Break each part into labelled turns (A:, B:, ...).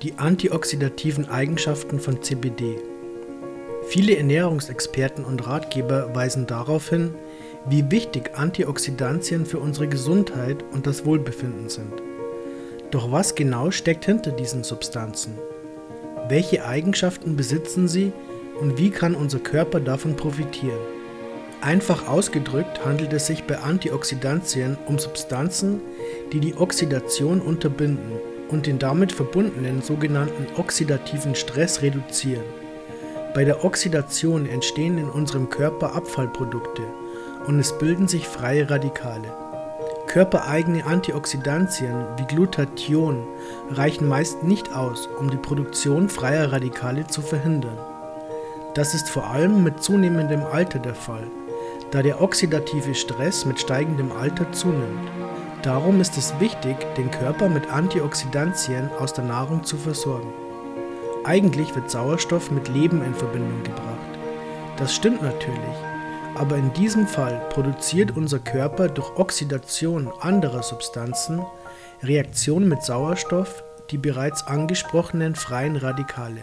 A: Die antioxidativen Eigenschaften von CBD. Viele Ernährungsexperten und Ratgeber weisen darauf hin, wie wichtig Antioxidantien für unsere Gesundheit und das Wohlbefinden sind. Doch was genau steckt hinter diesen Substanzen? Welche Eigenschaften besitzen sie und wie kann unser Körper davon profitieren? Einfach ausgedrückt handelt es sich bei Antioxidantien um Substanzen, die die Oxidation unterbinden und den damit verbundenen sogenannten oxidativen Stress reduzieren. Bei der Oxidation entstehen in unserem Körper Abfallprodukte und es bilden sich freie Radikale. Körpereigene Antioxidantien wie Glutathion reichen meist nicht aus, um die Produktion freier Radikale zu verhindern. Das ist vor allem mit zunehmendem Alter der Fall da der oxidative Stress mit steigendem Alter zunimmt. Darum ist es wichtig, den Körper mit Antioxidantien aus der Nahrung zu versorgen. Eigentlich wird Sauerstoff mit Leben in Verbindung gebracht. Das stimmt natürlich, aber in diesem Fall produziert unser Körper durch Oxidation anderer Substanzen Reaktionen mit Sauerstoff die bereits angesprochenen freien Radikale.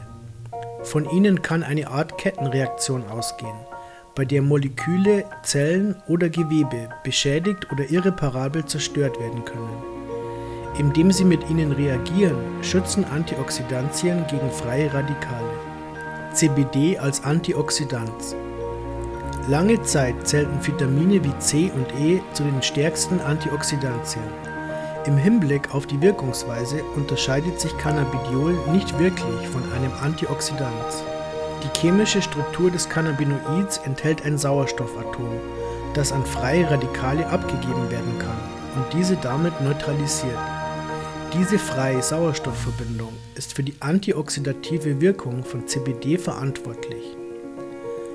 A: Von ihnen kann eine Art Kettenreaktion ausgehen bei der Moleküle, Zellen oder Gewebe beschädigt oder irreparabel zerstört werden können. Indem sie mit ihnen reagieren, schützen Antioxidantien gegen freie Radikale. CBD als Antioxidant. Lange Zeit zählten Vitamine wie C und E zu den stärksten Antioxidantien. Im Hinblick auf die Wirkungsweise unterscheidet sich Cannabidiol nicht wirklich von einem Antioxidant. Die chemische Struktur des Cannabinoids enthält ein Sauerstoffatom, das an freie Radikale abgegeben werden kann und diese damit neutralisiert. Diese freie Sauerstoffverbindung ist für die antioxidative Wirkung von CBD verantwortlich.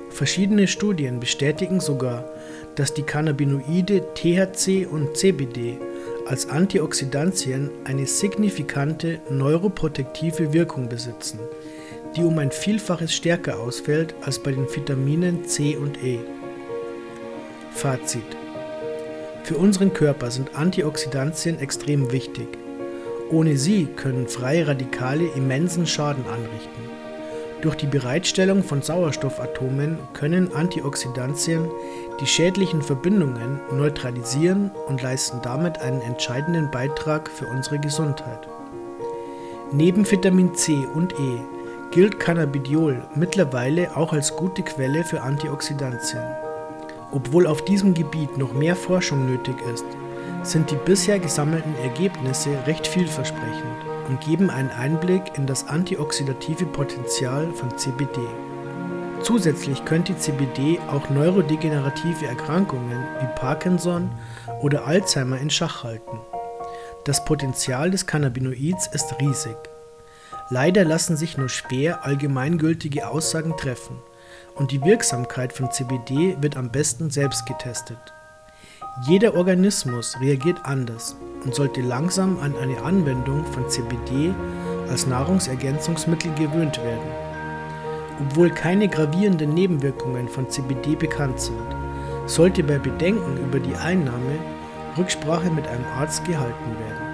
A: Verschiedene Studien bestätigen sogar, dass die Cannabinoide THC und CBD als Antioxidantien eine signifikante neuroprotektive Wirkung besitzen, die um ein Vielfaches stärker ausfällt als bei den Vitaminen C und E. Fazit. Für unseren Körper sind Antioxidantien extrem wichtig. Ohne sie können freie Radikale immensen Schaden anrichten. Durch die Bereitstellung von Sauerstoffatomen können Antioxidantien die schädlichen Verbindungen neutralisieren und leisten damit einen entscheidenden Beitrag für unsere Gesundheit. Neben Vitamin C und E gilt Cannabidiol mittlerweile auch als gute Quelle für Antioxidantien. Obwohl auf diesem Gebiet noch mehr Forschung nötig ist, sind die bisher gesammelten Ergebnisse recht vielversprechend und geben einen Einblick in das antioxidative Potenzial von CBD. Zusätzlich könnte CBD auch neurodegenerative Erkrankungen wie Parkinson oder Alzheimer in Schach halten. Das Potenzial des Cannabinoids ist riesig. Leider lassen sich nur schwer allgemeingültige Aussagen treffen und die Wirksamkeit von CBD wird am besten selbst getestet. Jeder Organismus reagiert anders und sollte langsam an eine Anwendung von CBD als Nahrungsergänzungsmittel gewöhnt werden. Obwohl keine gravierenden Nebenwirkungen von CBD bekannt sind, sollte bei Bedenken über die Einnahme Rücksprache mit einem Arzt gehalten werden.